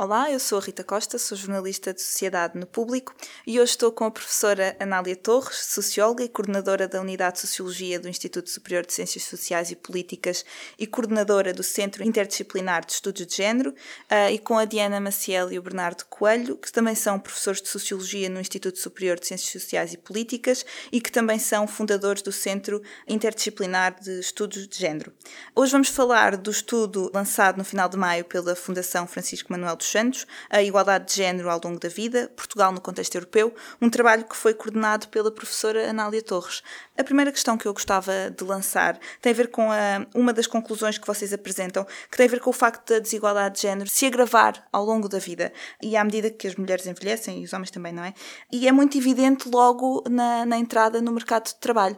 Olá, eu sou a Rita Costa, sou jornalista de Sociedade no Público e hoje estou com a professora Anália Torres, socióloga e coordenadora da Unidade de Sociologia do Instituto Superior de Ciências Sociais e Políticas e coordenadora do Centro Interdisciplinar de Estudos de Género, uh, e com a Diana Maciel e o Bernardo Coelho, que também são professores de Sociologia no Instituto Superior de Ciências Sociais e Políticas e que também são fundadores do Centro Interdisciplinar de Estudos de Género. Hoje vamos falar do estudo lançado no final de maio pela Fundação Francisco Manuel dos Santos, a igualdade de género ao longo da vida, Portugal no contexto europeu, um trabalho que foi coordenado pela professora Anália Torres. A primeira questão que eu gostava de lançar tem a ver com a, uma das conclusões que vocês apresentam, que tem a ver com o facto da desigualdade de género se agravar ao longo da vida e à medida que as mulheres envelhecem e os homens também, não é? E é muito evidente logo na, na entrada no mercado de trabalho.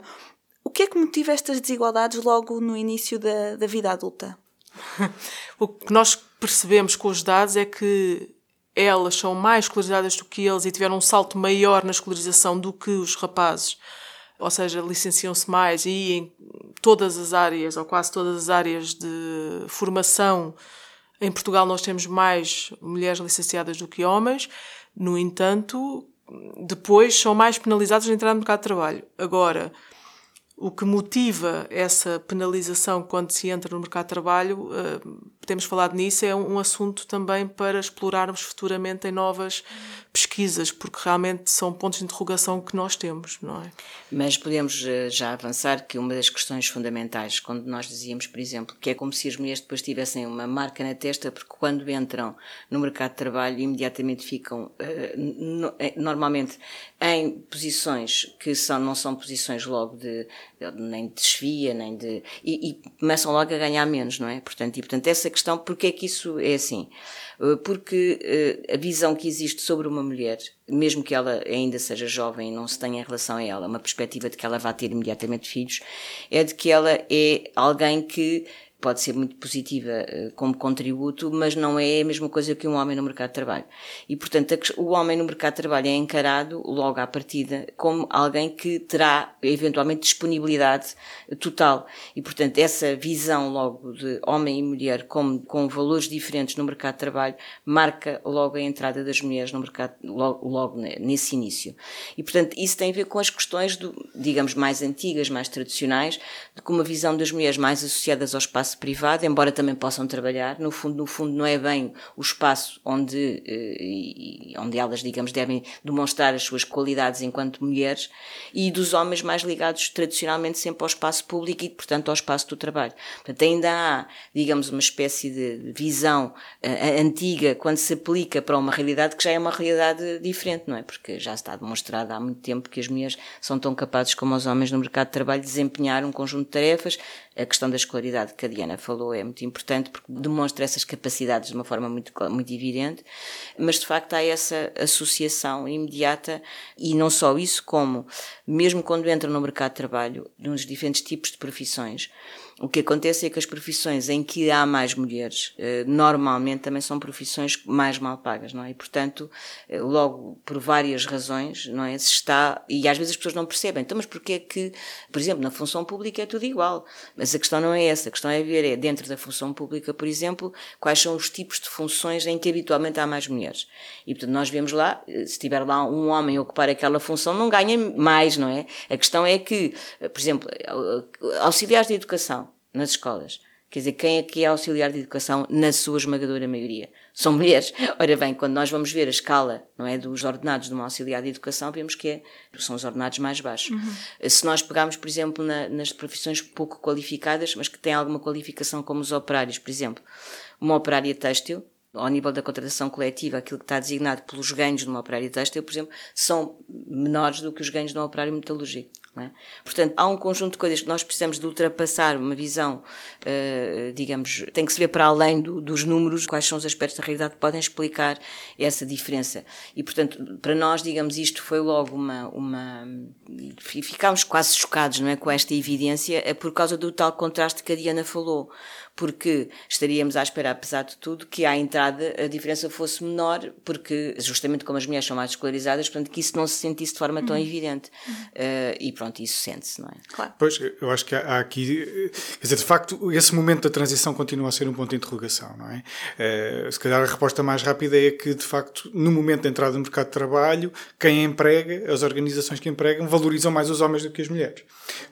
O que é que motiva estas desigualdades logo no início da, da vida adulta? o que nós percebemos com os dados é que elas são mais escolarizadas do que eles e tiveram um salto maior na escolarização do que os rapazes. Ou seja, licenciam-se mais e em todas as áreas, ou quase todas as áreas de formação, em Portugal nós temos mais mulheres licenciadas do que homens. No entanto, depois são mais penalizadas de entrar no mercado de trabalho. Agora, o que motiva essa penalização quando se entra no mercado de trabalho, uh, temos falado nisso, é um, assunto também para explorarmos futuramente em novas pesquisas, porque realmente são pontos de interrogação que nós temos, não é? Mas podemos uh, já avançar que uma das questões fundamentais, quando nós dizíamos, por exemplo, que é como se as mulheres depois tivessem uma marca na testa, porque quando entram no mercado de trabalho imediatamente ficam, no, normalmente, em posições que são, não são posições logo de nem de desvia, nem de. E, e, começam logo a ganhar menos, não é? Portanto, e portanto, essa questão, porque é que isso é assim? Eh, porque uh, a visão que existe sobre uma mulher, mesmo que ela ainda seja jovem e não se tenha em relação a ela, uma perspectiva de que ela vá ter imediatamente filhos, é de que ela é alguém que pode ser muito positiva eh, como contributo, mas não é a mesma coisa que um homem no mercado de trabalho. E, portanto, o homem no mercado de trabalho é encarado, logo à partida, como alguém que terá, eventualmente, disponibilidade total. E, portanto, essa visão logo de homem e mulher como, com valores diferentes no mercado de trabalho marca logo a entrada das mulheres no mercado, logo, logo nesse início. E, portanto, isso tem a ver com as questões, do, digamos, mais antigas, mais tradicionais, de com uma visão das mulheres mais associadas ao espaço espaço privado, embora também possam trabalhar. No fundo, no fundo não é bem o espaço onde, eh, onde elas, digamos, devem demonstrar as suas qualidades enquanto mulheres e dos homens mais ligados tradicionalmente sempre ao espaço público e, portanto, ao espaço do trabalho. Portanto, ainda há, digamos, uma espécie de visão uh, antiga quando se aplica para uma realidade que já é uma realidade diferente, não é? Porque já está demonstrado há muito tempo que as mulheres são tão capazes como os homens no mercado de trabalho de desempenhar um conjunto de tarefas, a questão da escolaridade que a Diana falou é muito importante porque demonstra essas capacidades de uma forma muito, muito evidente, mas de facto há essa associação imediata e não só isso, como mesmo quando entram no mercado de trabalho, nos diferentes tipos de profissões, o que acontece é que as profissões em que há mais mulheres, eh, normalmente também são profissões mais mal pagas, não é? E, portanto, eh, logo por várias razões, não é? Se está, e às vezes as pessoas não percebem, então, mas porquê é que, por exemplo, na função pública é tudo igual? Mas a questão não é essa, a questão é ver, é dentro da função pública, por exemplo, quais são os tipos de funções em que habitualmente há mais mulheres. E, portanto, nós vemos lá, eh, se tiver lá um homem a ocupar aquela função, não ganha mais, não é? A questão é que, por exemplo, auxiliares de educação, nas escolas. Quer dizer, quem é que é auxiliar de educação na sua esmagadora maioria? São mulheres. Ora bem, quando nós vamos ver a escala não é, dos ordenados de uma auxiliar de educação, vemos que é, são os ordenados mais baixos. Uhum. Se nós pegarmos, por exemplo, na, nas profissões pouco qualificadas, mas que têm alguma qualificação, como os operários, por exemplo, uma operária têxtil, ao nível da contratação coletiva, aquilo que está designado pelos ganhos de uma operária têxtil, por exemplo, são menores do que os ganhos de um operário metalúrgico. É? Portanto, há um conjunto de coisas que nós precisamos de ultrapassar, uma visão, uh, digamos, tem que se ver para além do, dos números, quais são os aspectos da realidade que podem explicar essa diferença. E, portanto, para nós, digamos, isto foi logo uma. uma ficámos quase chocados não é, com esta evidência, é por causa do tal contraste que a Diana falou porque estaríamos à espera, apesar de tudo, que à entrada a diferença fosse menor, porque justamente como as mulheres são mais escolarizadas, portanto, que isso não se sentisse de forma tão uhum. evidente. Uhum. Uh, e pronto, isso sente-se, não é? Claro. Pois, eu acho que há aqui, quer dizer, de facto, esse momento da transição continua a ser um ponto de interrogação, não é? Uh, se calhar a resposta mais rápida é que, de facto, no momento da entrada no mercado de trabalho, quem emprega, as organizações que empregam, valorizam mais os homens do que as mulheres.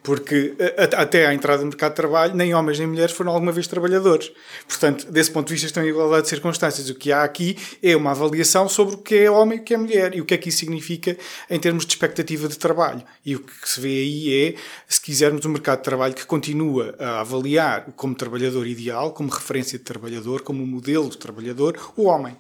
Porque até à entrada no mercado de trabalho, nem homens nem mulheres foram alguma vez trabalhadores. Portanto, desse ponto de vista, estão em igualdade de circunstâncias. O que há aqui é uma avaliação sobre o que é homem e o que é mulher e o que é que isso significa em termos de expectativa de trabalho. E o que se vê aí é, se quisermos, um mercado de trabalho que continua a avaliar como trabalhador ideal, como referência de trabalhador, como modelo de trabalhador, o homem.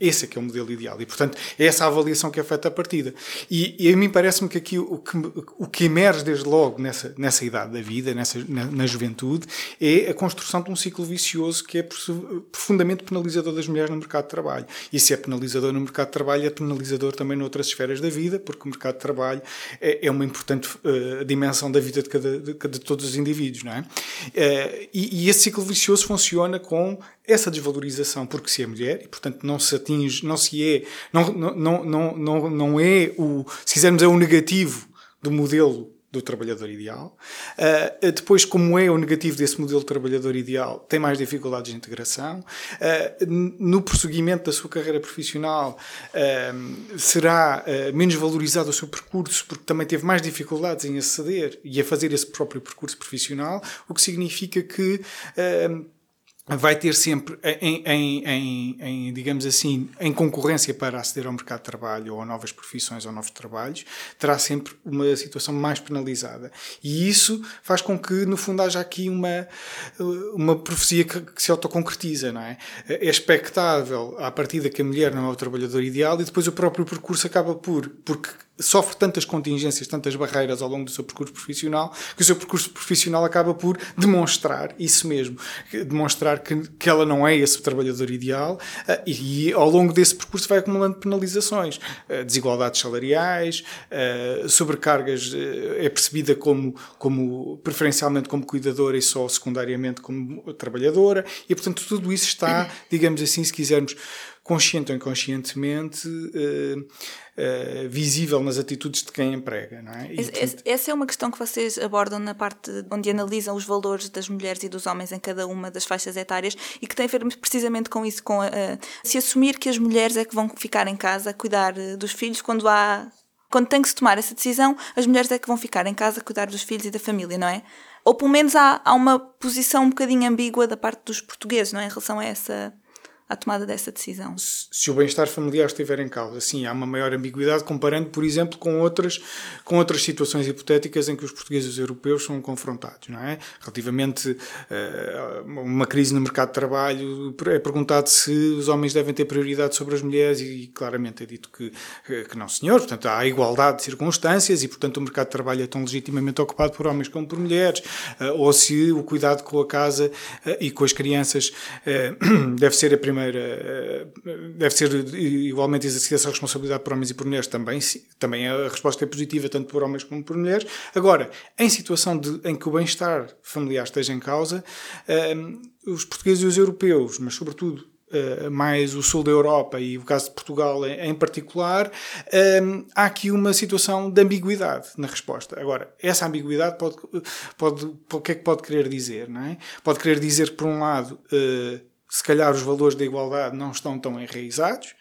Esse é que é o modelo ideal. E, portanto, é essa a avaliação que é feita a partida. E, e a mim parece-me que aqui o que, o que emerge desde logo nessa, nessa idade da vida, nessa, na, na, juventude, é a construção de um ciclo vicioso que é profundamente penalizador das mulheres no mercado de trabalho. E se é penalizador no mercado de trabalho, é penalizador também noutras esferas da vida, porque o mercado de trabalho é, é uma importante uh, dimensão da vida de, cada, de, de, todos os indivíduos. Não é? Uh, e, e esse ciclo vicioso funciona com essa desvalorização porque se é mulher e portanto não se atinge, não se é, não, não, não, não, não é o, se quisermos, é o negativo do modelo do trabalhador ideal. Uh, depois, como é o negativo desse modelo de trabalhador ideal, tem mais dificuldades de integração. Uh, no prosseguimento da sua carreira profissional, uh, será menos valorizado o seu percurso, porque também teve mais dificuldades em aceder e a fazer esse próprio percurso profissional, o que significa que vai ter sempre, em, em, em, em, digamos assim, em concorrência para aceder ao mercado de trabalho ou a novas profissões ou novos trabalhos, terá sempre uma situação mais penalizada. E isso faz com que, no fundo, haja aqui uma, uma profecia que, que se autoconcretiza, não é? É expectável, à partida, que a mulher não é o trabalhador ideal e depois o próprio percurso acaba por, porque sofre tantas contingências, tantas barreiras ao longo do seu percurso profissional, que o seu percurso profissional acaba por demonstrar isso mesmo, demonstrar que, que ela não é esse trabalhador ideal uh, e, e, ao longo desse percurso vai acumulando penalizações, uh, desigualdades salariais, uh, sobrecargas, é percebida como, como preferencialmente como cuidadora e só secundariamente como trabalhadora e portanto tudo isso está, digamos assim, se quisermos consciente ou inconscientemente, uh, uh, visível nas atitudes de quem emprega. Não é? E, portanto... Essa é uma questão que vocês abordam na parte onde analisam os valores das mulheres e dos homens em cada uma das faixas etárias e que tem a ver precisamente com isso, com a, a, se assumir que as mulheres é que vão ficar em casa a cuidar eh, dos filhos quando há quando tem que se tomar essa decisão, as mulheres é que vão ficar em casa a cuidar dos filhos e da família, não é? Ou pelo menos há, há uma posição um bocadinho ambígua da parte dos portugueses, não é? Em relação a essa à tomada dessa decisão. Se o bem-estar familiar estiver em causa, sim, há uma maior ambiguidade comparando, por exemplo, com outras, com outras situações hipotéticas em que os portugueses e os europeus são confrontados, não é? Relativamente a uh, uma crise no mercado de trabalho, é perguntado se os homens devem ter prioridade sobre as mulheres e claramente é dito que, que não, senhor. Portanto, há igualdade de circunstâncias e, portanto, o mercado de trabalho é tão legitimamente ocupado por homens como por mulheres, uh, ou se o cuidado com a casa uh, e com as crianças deve ser a primeira primeira eh, deve ser igualmente exercida essa responsabilidade por homens e por mulheres também, também a resposta é positiva tanto por homens como por mulheres. Agora, em situação de, em que o bem-estar familiar esteja em causa, eh, os portugueses e os europeus, mas sobretudo Uh, mais o sul da Europa e o caso de Portugal em, particular, há aqui uma situação de ambiguidade na resposta. Agora, essa ambiguidade pode, pode, o que é que pode querer dizer? Não é? Pode querer dizer que, por um lado, se calhar os valores da igualdade não estão tão enraizados,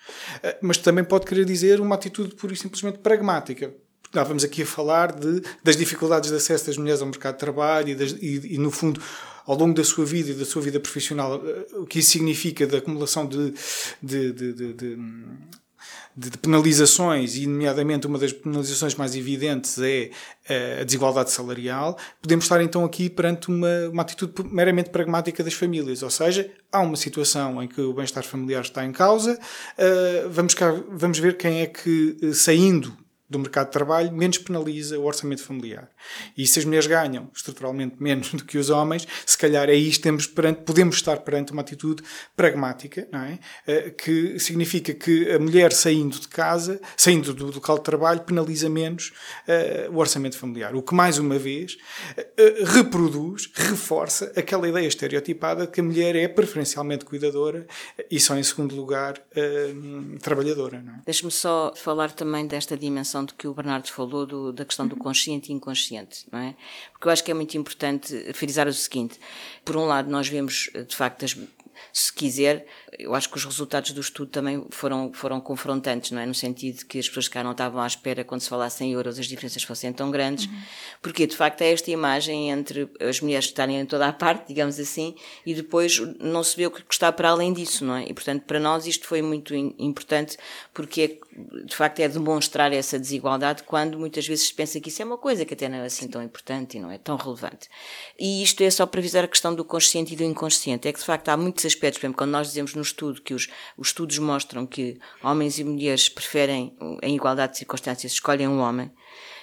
eh, mas também pode querer dizer uma atitude pura e simplesmente pragmática. Estávamos aqui a falar de, das dificuldades de acesso das mulheres ao mercado de trabalho e, das, e, e, no fundo, ao longo da sua vida e da sua vida profissional, eh, o que isso significa da acumulação de, de, de, de de, penalizações, e nomeadamente uma das penalizações mais evidentes é eh, a desigualdade salarial, podemos estar então aqui perante uma, uma atitude meramente pragmática das famílias, ou seja, há uma situação em que o bem-estar familiar está em causa, uh, vamos, cá, vamos ver quem é que, eh, saindo do mercado de trabalho, menos penaliza o orçamento familiar. E se as mulheres ganham estruturalmente menos do que os homens, se calhar aí estamos perante, podemos estar perante uma atitude pragmática, não é? Eh, que significa que a mulher saindo de casa, saindo do local de trabalho, penaliza menos uh, o orçamento familiar. O que, mais uma vez, uh, reproduz, reforça aquela ideia estereotipada de que a mulher é preferencialmente cuidadora e só em segundo lugar trabalhadora. É? Deixe-me só falar também desta dimensão questão de que o Bernardo falou, do, da questão do consciente e inconsciente, não é? Porque eu acho que é muito importante frisar o seguinte: por um lado, nós vemos, de facto, as, se quiser, eu acho que os resultados do estudo também foram, foram confrontantes, não é? No sentido que as pessoas cá não estavam à espera, quando se falasse em euros, as diferenças fossem tão grandes, uhum. porque de facto é esta imagem entre as mulheres estarem em toda a parte, digamos assim, e depois não se vê o que está para além disso, não é? E portanto, para nós isto foi muito importante, porque é, de facto é demonstrar essa desigualdade quando muitas vezes se pensa que isso é uma coisa que até não é assim tão importante e não é tão relevante. E isto é só para avisar a questão do consciente e do inconsciente, é que de facto há muitos aspectos, por exemplo, quando nós dizemos no estudo que os, os estudos mostram que homens e mulheres preferem, em igualdade de circunstâncias, escolhem um homem,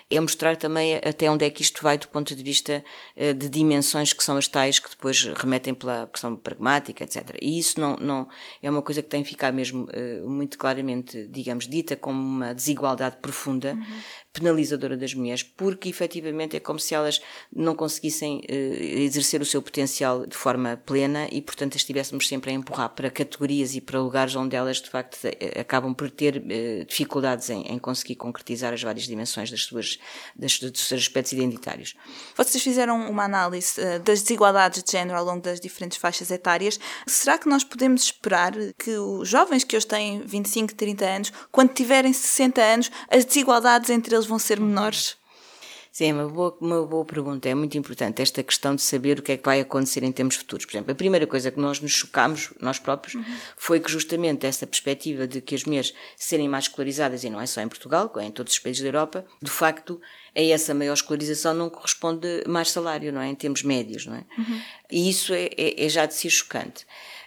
é mostrar também até onde é que isto vai do ponto de vista eh, de dimensões que são as tais que depois remetem pela questão pragmática, etc. E isso não, não é uma coisa que tem que ficar mesmo eh, muito claramente, digamos, dita como uma desigualdade profunda, uhum penalizadora das mulheres, porque efetivamente é como se elas não conseguissem uh, exercer o seu potencial de forma plena e, portanto, estivéssemos sempre a empurrar para categorias e para lugares onde elas, de facto, eh, acabam por ter uh, dificuldades em, em, conseguir concretizar as várias dimensões das suas, das, dos seus aspectos identitários. Vocês fizeram uma análise uh, das desigualdades de género ao longo das diferentes faixas etárias. Será que nós podemos esperar que os jovens que hoje têm 25, 30 anos, quando tiverem 60 anos, as desigualdades entre eles vão ser menores? Sim, é uma boa, uma boa pergunta. É muito importante esta questão de saber o que é que vai acontecer em termos futuros. Por exemplo, a primeira coisa que nós nos chocámos, nós próprios, uhum. foi que justamente essa perspectiva de que as mulheres serem mais escolarizadas, e não é só em Portugal, é em todos os países da Europa, de facto, a essa maior escolarização não corresponde mais salário, não é? Em termos médios, não é? Uhum. E isso é, é, é já de si chocante.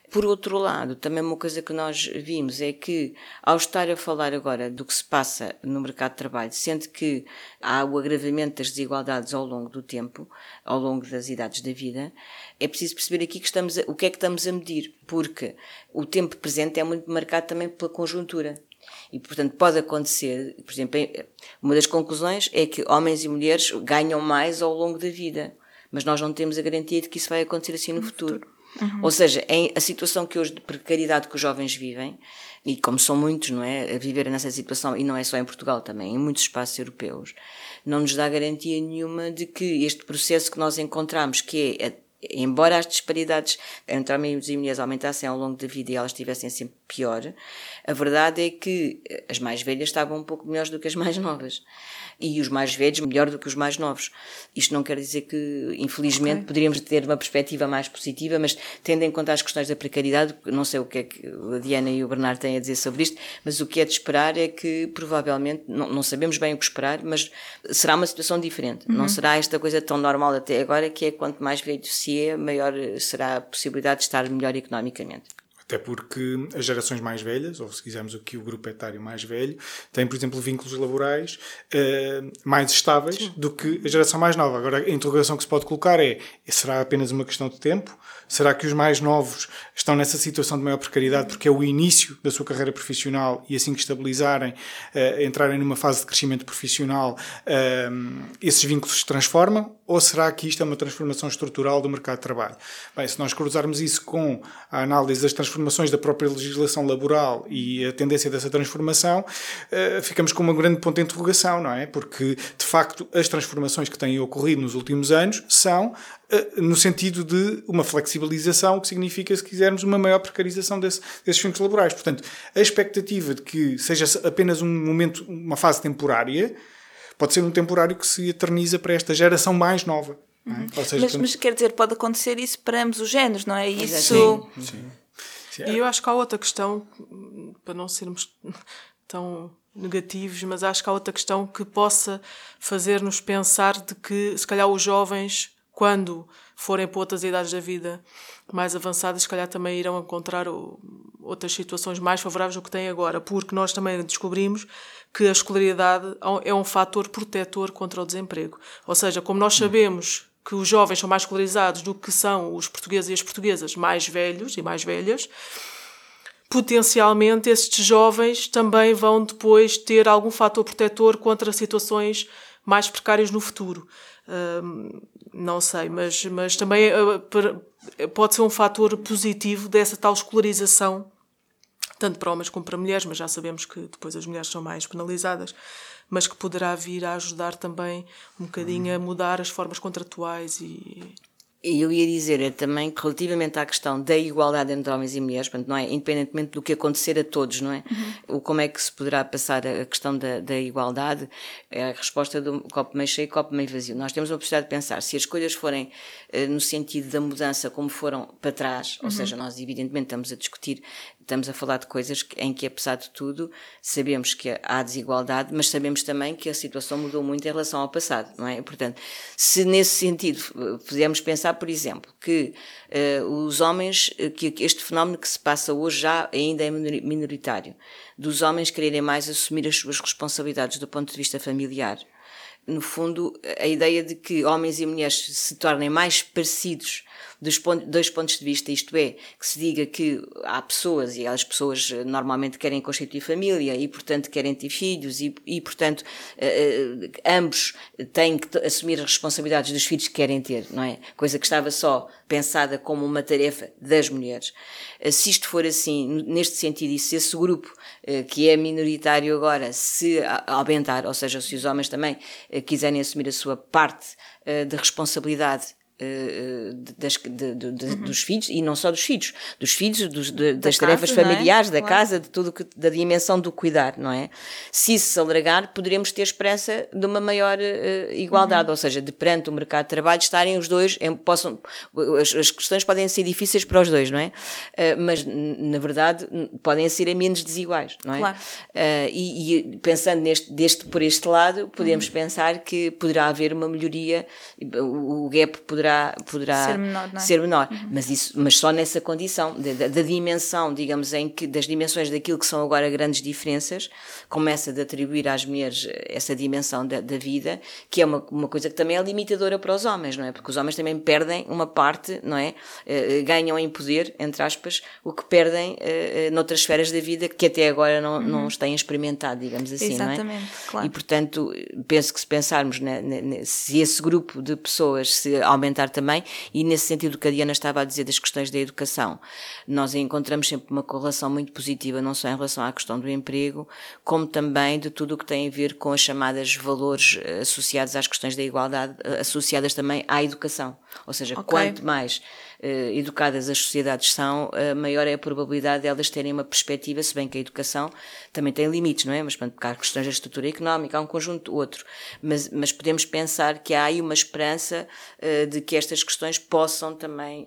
Por outro lado, também uma coisa que nós vimos é que, ao estar a falar agora do que se passa no mercado de trabalho, sendo que há o agravamento das desigualdades ao longo do tempo, ao longo das idades da vida, é preciso perceber aqui que estamos a, o que é que estamos a medir, porque o tempo presente é muito marcado também pela conjuntura. E, portanto, pode acontecer, por exemplo, uma das conclusões é que homens e mulheres ganham mais ao longo da vida, mas nós não temos a garantia de que isso vai acontecer assim no, no futuro. futuro. Uhum. Ou seja, a situação que hoje de precariedade que os jovens vivem, e como são muitos, não é, a viver nessa situação, e não é só em Portugal também, em muitos espaços europeus, não nos dá garantia nenhuma de que este processo que nós encontramos, que é embora as disparidades entre homens e mulheres aumentassem ao longo da vida e elas estivessem sempre pior, a verdade é que as mais velhas estavam um pouco melhores do que as mais novas e os mais velhos melhor do que os mais novos. Isto não quer dizer que, infelizmente, okay. poderíamos ter uma perspectiva mais positiva, mas tendo em conta as questões da precariedade, não sei o que é que a Diana e o Bernardo têm a dizer sobre isto, mas o que é de esperar é que provavelmente, não, não sabemos bem o que esperar, mas será uma situação diferente. Uhum. Não será esta coisa tão normal até agora, que é quanto mais velho se é, maior será a possibilidade de estar melhor economicamente. Até porque as gerações mais velhas, ou se quisermos aqui o grupo etário mais velho, têm, por exemplo, vínculos laborais uh, mais estáveis Sim. do que a geração mais nova. Agora, a interrogação que se pode colocar é: será apenas uma questão de tempo? Será que os mais novos estão nessa situação de maior precariedade porque é o início da sua carreira profissional e assim que estabilizarem, uh, entrarem numa fase de crescimento profissional, uh, esses vínculos se transformam? Ou será que isto é uma transformação estrutural do mercado de trabalho? Bem, se nós cruzarmos isso com a análise das transformações da própria legislação laboral e a tendência dessa transformação, uh, ficamos com uma grande ponto de interrogação, não é? Porque, de facto, as transformações que têm ocorrido nos últimos anos são uh, no sentido de uma flexibilização, o que significa, se quisermos, uma maior precarização desse, desses vínculos laborais. Portanto, a expectativa de que seja apenas um momento, uma fase temporária, pode ser um temporário que se eterniza para esta geração mais nova. É? Uhum. Seja, mas, mas, quer dizer, pode acontecer isso para ambos os géneros, não é? Isso. Sim. Sim. Sim. E eu acho que há outra questão, para não sermos tão negativos, mas acho que há outra questão que possa fazer-nos pensar de que se calhar os jovens quando forem para outras idades da vida mais avançadas, se calhar também irão encontrar outras situações mais favoráveis do que têm agora, porque nós também descobrimos que a escolaridade é um fator protetor contra o desemprego. Ou seja, como nós sabemos que os jovens são mais escolarizados do que são os portugueses e as portuguesas mais velhos e mais velhas, potencialmente estes jovens também vão depois ter algum fator protetor contra situações mais precárias no futuro. Uh, não sei, mas, mas também uh, pode ser um fator positivo dessa tal escolarização, tanto para homens como para mulheres, mas já sabemos que depois as mulheres são mais penalizadas, mas que poderá vir a ajudar também um bocadinho a mudar as formas contratuais e e eu ia dizer é também que relativamente à questão da igualdade entre homens e mulheres, portanto, não é? Independentemente do que acontecer a todos, não é? Uhum. O como é que se poderá passar a questão da, da igualdade é a resposta do copo meio cheio e copo meio vazio. Nós temos a possibilidade de pensar, se as coisas forem uh, no sentido da mudança como foram para trás, ou uhum. seja, nós evidentemente estamos a discutir estamos a falar de coisas em que, apesar de tudo, sabemos que há desigualdade, mas sabemos também que a situação mudou muito em relação ao passado, não é? Portanto, se nesse sentido pudermos pensar, por exemplo, que uh, os homens, que este fenómeno que se passa hoje já ainda é minoritário, dos homens quererem mais assumir as suas responsabilidades do ponto de vista familiar, no fundo, a ideia de que homens e mulheres se tornem mais parecidos dos dois pontos de vista, isto é, que se diga que há pessoas, e as pessoas eh, normalmente querem constituir família e, portanto, querem ter filhos e, e portanto, uh, ambos têm que assumir as responsabilidades dos filhos que querem ter, não é? Coisa que estava só pensada como uma tarefa das mulheres. Uh, se isto for assim, neste sentido, e se esse grupo que é minoritário agora se aumentar, ou seja, se os homens também quiserem assumir a sua parte de responsabilidade eh, das, de, de, de, uhum. dos filhos, e não só dos filhos, dos filhos, dos, das da tarefas casa, é? familiares, é? da claro. casa, de tudo que, da dimensão do cuidar, não é? Se isso se alargar, poderemos ter esperança de uma maior uh, igualdade, uhum. ou seja, de perante o mercado de trabalho estarem os dois, em, possam, as, as, questões podem ser difíceis para os dois, não é? Uh, mas, na verdade, podem ser menos desiguais, não é? Claro. Uh, e, e, pensando neste, deste, por este lado, podemos uhum. pensar que poderá haver uma melhoria, o gap poderá poderá, poderá ser menor, é? ser menor. Uhum. Mas, isso, mas só nessa condição, da, da, dimensão, digamos, em que, das dimensões daquilo que são agora grandes diferenças, começa de atribuir às mulheres essa dimensão da, da vida, que é uma, uma coisa que também é limitadora para os homens, não é? Porque os homens também perdem uma parte, não é? Uh, ganham em poder, entre aspas, o que perdem uh, noutras esferas da vida que até agora não, uhum. não os têm experimentado, digamos assim, Exatamente, não é? Claro. E portanto, penso que se pensarmos, né, né, se esse grupo de pessoas se aumentar também, e nesse sentido que a Diana estava a dizer das questões da educação, nós encontramos sempre uma correlação muito positiva, não só em relação à questão do emprego, como também de tudo o que tem a ver com as chamadas valores eh, associados às questões da igualdade, eh, associadas também à educação. Ou seja, okay. quanto mais educadas as sociedades são, uh, maior é a probabilidade de elas terem uma perspectiva, se bem que a educação também tem limites, não é? Mas portanto, há questões da estrutura económica, há um conjunto outro. Mas, mas podemos pensar que há aí uma esperança uh, de que estas questões possam também,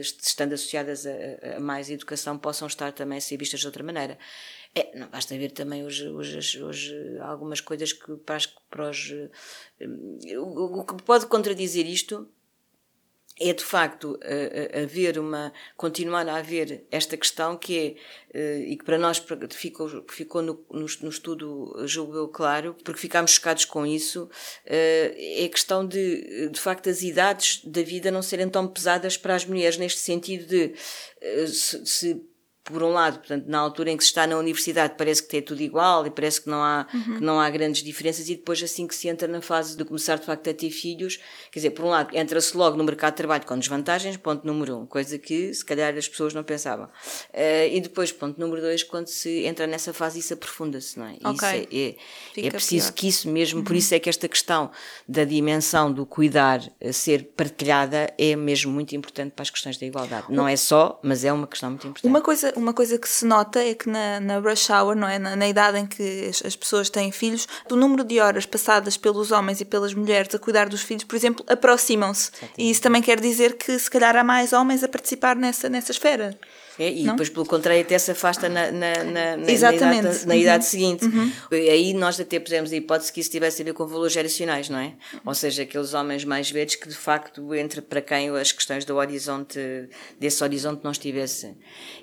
estando associadas a, a, mais educação, possam estar também a ser vistas de outra maneira. É, não basta ver também hoje, hoje, hoje algumas coisas que para os. O, o que pode contradizer isto é de facto haver uma continuar a haver esta questão que é eh, e que para nós ficou ficou no, no, no estudo julgo eu claro porque ficámos chocados com isso eh, é a questão de de facto as idades da vida não serem tão pesadas para as mulheres neste sentido de eh, se, se por um lado, portanto, na altura em que se está na universidade parece que é tudo igual e parece que não há, uhum. que não há grandes diferenças e depois assim que se entra na fase de começar de facto a ter filhos, quer dizer, por um lado entra-se logo no mercado de trabalho com desvantagens, ponto número um, coisa que se calhar as pessoas não pensavam. Uh, e depois, ponto número dois, quando se entra nessa fase isso aprofunda-se, não é? Okay. Isso é, é, é preciso pior. que isso mesmo, uhum. por isso é que esta questão da dimensão do cuidar ser partilhada é mesmo muito importante para as questões da igualdade. Não é só, mas é uma questão muito importante. Uma coisa uma coisa que se nota é que na, na rush hour, não é? Na, na idade em que as, as, pessoas têm filhos, o número de horas passadas pelos homens e pelas mulheres a cuidar dos filhos, por exemplo, aproximam-se. E isso também quer dizer que se calhar há mais homens a participar nessa, nessa esfera. É, e não? depois, pelo contrário, até se afasta na, na, na, na Exatamente. na idade, Uhum. idade seguinte. Aí nós até pusemos a hipótese que isso tivesse a ver com valores geracionais, não é? Ou seja, aqueles homens mais velhos que de facto, entre para quem as questões do horizonte, desse horizonte não estivesse.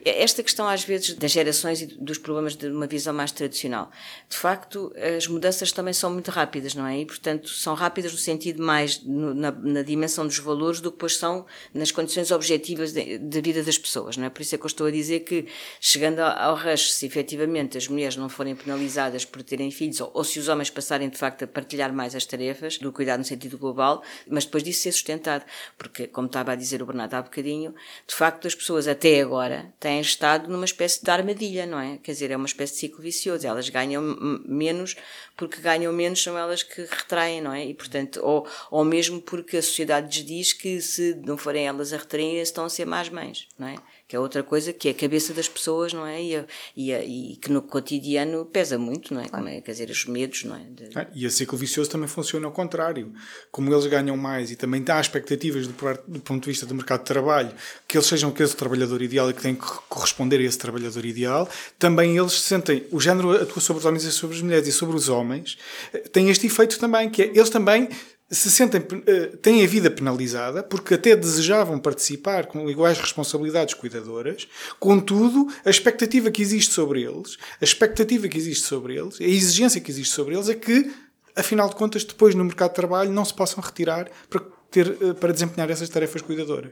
Esta questão, às vezes, das gerações e dos problemas de uma visão mais tradicional. De facto, as mudanças também são muito rápidas, não é? E, portanto, são rápidas no sentido mais no- na, na dimensão dos valores do que depois são nas condições objetivas de- da vida das pessoas, não é? Por isso é que eu estou a dizer que, chegando ao, rush, se efetivamente as mulheres não forem penalizadas por terem filhos, ou, ou se os homens passarem de facto a partilhar mais as tarefas do cuidado no sentido global, mas depois disso ser sustentado, porque, como estava a dizer o Bernardo há bocadinho, de facto as pessoas até agora têm estado numa espécie de armadilha, não é? Quer dizer, é uma espécie de ciclo vicioso, elas ganham menos porque ganham menos são elas que retraem, não é? E portanto, ou, ou mesmo porque a sociedade lhes diz que se não forem elas a retrair, estão a ser más mães, não é? Que é outra coisa que é a cabeça das pessoas, não é? E, a- e, a- e que no cotidiano pesa muito, não é? Como é quer dizer, os medos, não é? De- Ah, E a ciclo vicioso também funciona ao contrário. Como eles ganham mais e também há expectativas do, do ponto de vista do mercado de trabalho que eles sejam aquele trabalhador ideal e que têm que corresponder a esse trabalhador ideal, também eles sentem, o género atua sobre os homens e sobre as mulheres e sobre os homens, eh, tem este efeito também, que é, eles também se sentem, eh, têm a vida penalizada porque até desejavam participar com iguais responsabilidades cuidadoras, contudo, a expectativa que existe sobre eles, a expectativa que existe sobre eles, a exigência que existe sobre eles é que, afinal de contas, depois no mercado de trabalho não se possam retirar para ter, eh, para desempenhar essas tarefas cuidadoras.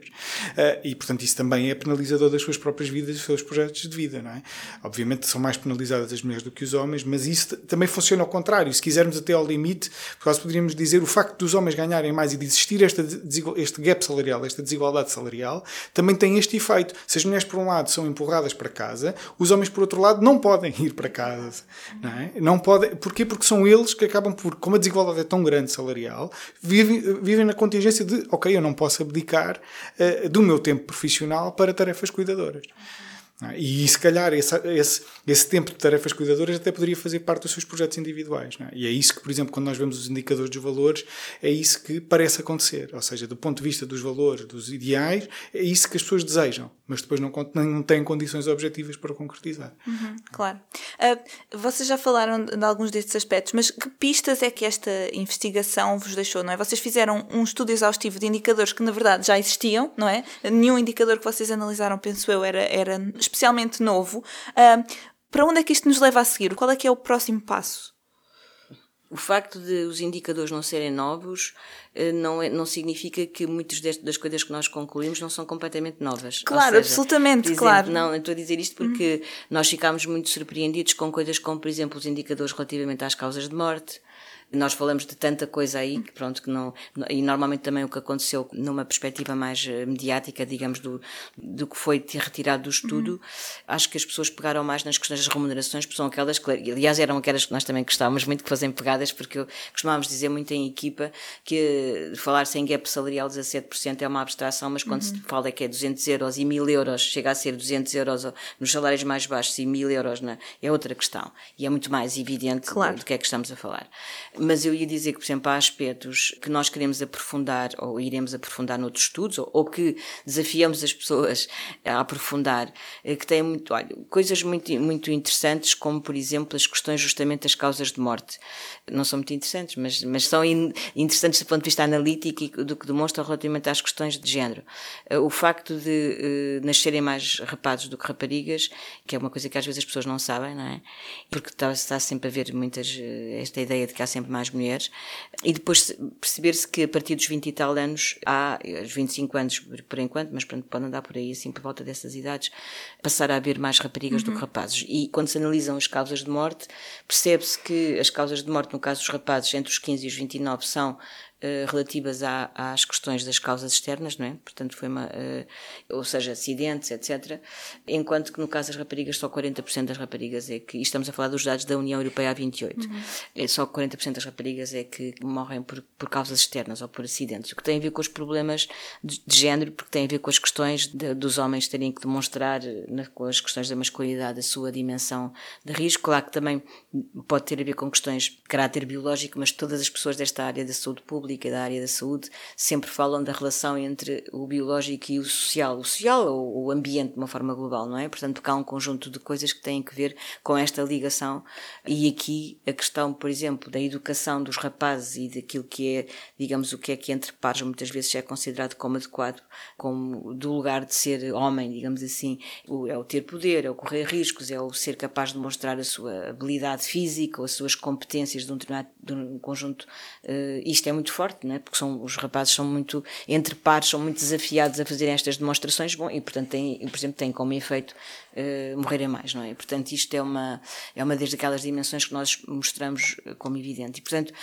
Eh, E, portanto, isso também é penalizador das suas próprias vidas e dos seus projetos de vida, não é? Obviamente são mais penalizadas as mulheres do que os homens, mas isso também funciona ao contrário. Se quisermos até ao limite, quase poderíamos dizer o facto dos homens ganharem mais e de existir esta este gap salarial, esta desigualdade salarial, também tem este efeito. Se as mulheres, por um lado, são empurradas para casa, os homens, por outro lado, não podem ir para casa. Não, é? não podem. Porquê? Porque são eles que acabam por, como a desigualdade é tão grande salarial, vivem, vivem na contingência de, ok, eu não posso abdicar eh, do meu tempo profissional para tarefas cuidadoras. Não é? E se calhar esse, esse, esse tempo de tarefas cuidadoras até poderia fazer parte dos seus projetos individuais. é? E é isso que, por exemplo, quando nós vemos os indicadores dos valores, é isso que parece acontecer. Ou seja, do ponto de vista dos valores, dos ideais, é isso que as pessoas desejam, mas depois não, não têm condições objetivas para concretizar. Claro. Ah, vocês já falaram de de alguns destes aspectos, mas que pistas é que esta investigação vos deixou, não é? Vocês fizeram um estudo exaustivo de indicadores que, na verdade, já existiam, não é? Nenhum indicador que vocês analisaram, penso eu, era, era especialmente novo. Ah, para onde é que isto nos leva a seguir? Qual é que é o próximo passo? O facto de os indicadores não serem novos eh, não, é, não significa que muitas das coisas que nós concluímos não são completamente novas. Claro, seja, absolutamente, exemplo, claro. Uhum. Não, estou a dizer isto porque nós ficámos muito surpreendidos com coisas como, por exemplo, os indicadores relativamente às causas de morte. Nós falamos de tanta coisa aí que pronto que não e normalmente também o que aconteceu numa perspectiva mais eh, mediática, digamos do do que foi ter retirado do estudo, acho que as pessoas pegaram mais nas questões das remunerações, porque são aquelas que aliás eram aquelas que nós também gostávamos muito que fossem pegadas, porque costumávamos dizer muito em equipa que eh, falar-se em gap salarial 17% é uma abstração, mas quando se fala que é 200 euros e 1000 euros, chega a ser 200 euros nos salários mais baixos e 1000 euros na, é outra questão. E é muito mais evidente Claro. do que é que estamos a falar. Mas eu ia dizer que, por exemplo, há aspectos que nós queremos aprofundar ou iremos aprofundar noutros estudos ou, ou que desafiamos as pessoas a aprofundar, eh, que têm muito, olha, coisas muito, muito interessantes, como, por exemplo, as questões justamente das causas de morte. Não são muito interessantes, mas, mas são in- interessantes do ponto de vista analítico e do que demonstram relativamente às questões de género. Eh, O facto de eh, nascerem mais rapazes do que raparigas, que é uma coisa que às vezes as pessoas não sabem, não é? Porque está, está sempre a haver muitas, esta ideia de que há sempre mais mulheres. E depois se- perceber-se que a partir dos 20 e tal anos, há, eh, os 25 anos por, enquanto, mas pronto, pode andar por aí assim por volta dessas idades, passar a haver mais raparigas do que rapazes. E quando se analisam as causas de morte, percebe-se que as causas de morte, no caso dos rapazes, entre os 15 e os 29, são relativas à- às questões das causas externas, não é? Portanto, foi uma, eh, ou seja, acidentes, etc. Enquanto que no caso das raparigas, só 40% das raparigas é que, e estamos a falar dos dados da União Europeia há 28, é só 40% das raparigas é que morrem por, por causas externas ou por acidentes, o que tem a ver com os problemas de, de género, porque tem a ver com as questões de- dos homens terem que demonstrar, eh, na- com as questões da masculinidade, a sua dimensão de risco. Claro que também pode ter a ver com questões de caráter biológico, mas todas as pessoas desta área da saúde pública pública da área da saúde sempre falam da relação entre o biológico e o social, o social ou o ambiente de uma forma global, não é? Portanto, há um conjunto de coisas que têm que ver com esta ligação e aqui a questão, por exemplo, da educação dos rapazes e daquilo que é, digamos, o que é que entre pares muitas vezes é considerado como adequado, como do lugar de ser homem, digamos assim, é o ter poder, é o correr riscos, é o ser capaz de mostrar a sua habilidade física ou as suas competências de um, de um conjunto. Uh, isto é muito forte, é? porque são, os rapazes são muito, entre pares, são muito desafiados a fazer estas demonstrações, bom, e portanto, têm, por exemplo, têm como efeito uh, morrerem mais, não é? Portanto, isto é uma, é uma das daquelas dimensões que nós mostramos como evidente. E, portanto,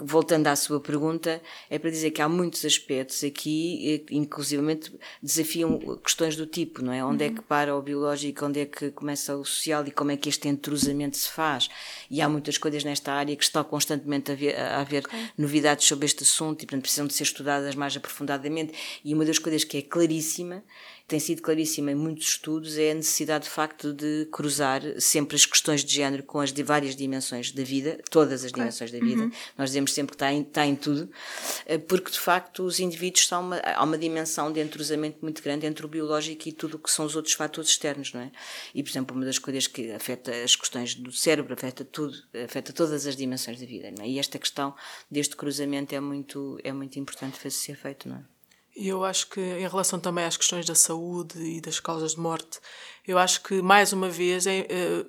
voltando à sua pergunta, é para dizer que há muitos aspectos aqui, inclusivamente desafiam questões do tipo, não é? Onde uhum. é que para o biológico, onde é que começa o social e como é que este entrosamento se faz. E há muitas coisas nesta área que estão constantemente a, ver, a haver okay. novidades sobre este assunto e, portanto, precisam de ser estudadas mais aprofundadamente. E uma das coisas que é claríssima tem sido claríssima em muitos estudos é a necessidade de facto de cruzar sempre as questões de género com as de várias dimensões da vida, todas as dimensões da vida. Uhum. Nós dizemos sempre que está em, está em tudo, eh, porque de facto os indivíduos são uma, há uma dimensão de entrosamento muito grande entre o biológico e tudo o que são os outros fatores externos, não é? E, por exemplo, uma das coisas que afeta as questões do cérebro, afeta tudo, afeta todas as dimensões da vida, não é? E esta questão deste cruzamento é muito, é muito importante ser feito, não é? Eu acho que, em relação também às questões da saúde e das causas de morte, eu acho que, mais uma vez, é, é,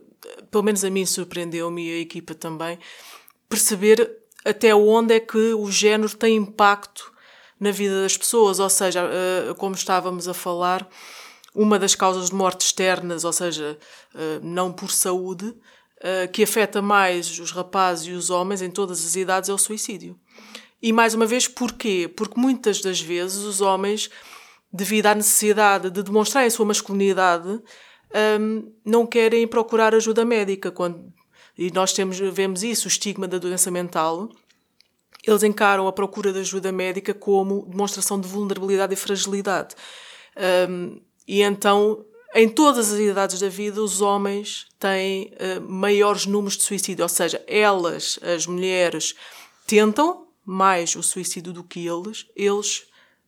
pelo menos a mim surpreendeu-me e a equipa também, perceber até onde é que o género tem impacto na vida das pessoas. Ou seja, eh, como estávamos a falar, uma das causas de morte externas, ou seja, eh, não por saúde, eh, que afeta mais os rapazes e os homens em todas as idades é o suicídio. E mais uma vez, porquê? Porque muitas das vezes os homens, devido à necessidade de demonstrar a sua masculinidade, um, não querem procurar ajuda médica. Quando, e nós temos, vemos isso, o estigma da doença mental. Eles encaram a procura de ajuda médica como demonstração de vulnerabilidade e fragilidade. Um, e então, em todas as idades da vida, os homens têm uh, maiores números de suicídio. Ou seja, elas, as mulheres, tentam, mais o suicídio do que eles, eles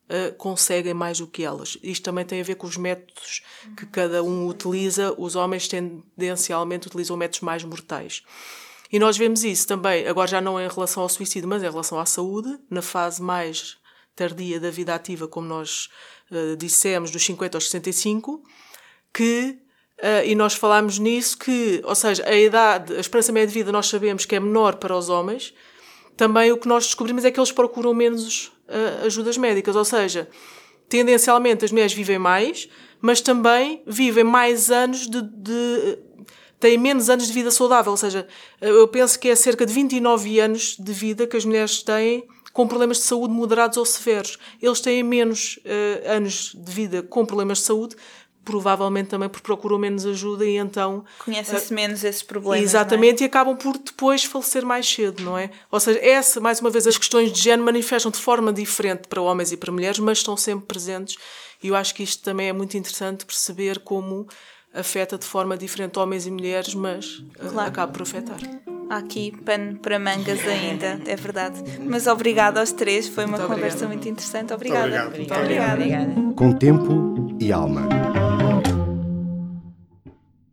uh, conseguem mais do que elas. Isto também tem a ver com os métodos que cada um utiliza. Os homens tendencialmente utilizam métodos mais mortais. E nós vemos isso também, agora já não em relação ao suicídio, mas em relação à saúde, na fase mais tardia da vida ativa, como nós uh, dissemos, dos 50 aos 65, que Uh, e nós falámos nisso que, ou seja, a idade, a esperança média de vida nós sabemos que é menor para os homens, também o que nós descobrimos é que eles procuram menos uh, ajudas médicas, ou seja, tendencialmente as mulheres vivem mais, mas também vivem mais anos de, de têm menos anos de vida saudável, ou seja, eu penso que é cerca de 29 anos de vida que as mulheres têm com problemas de saúde moderados ou severos. Eles têm menos uh, anos de vida com problemas de saúde provavelmente também porque procuram menos ajuda e então conhecem-se uh, menos esses problemas. É? Exatamente, é? e acabam por depois falecer mais cedo, não é? Ou seja, essa, mais uma vez, as questões de género manifestam de forma diferente para homens e para mulheres, mas estão sempre presentes. E eu acho que isto também é muito interessante perceber como afeta de forma diferente homens e mulheres, mas eh, claro. acaba por afetar. Há aqui pano para mangas ainda, é verdade. Mas obrigada aos três, foi uma muito conversa obrigada. muito interessante. Obrigada. Muito obrigado. Muito obrigada. Com tempo e alma.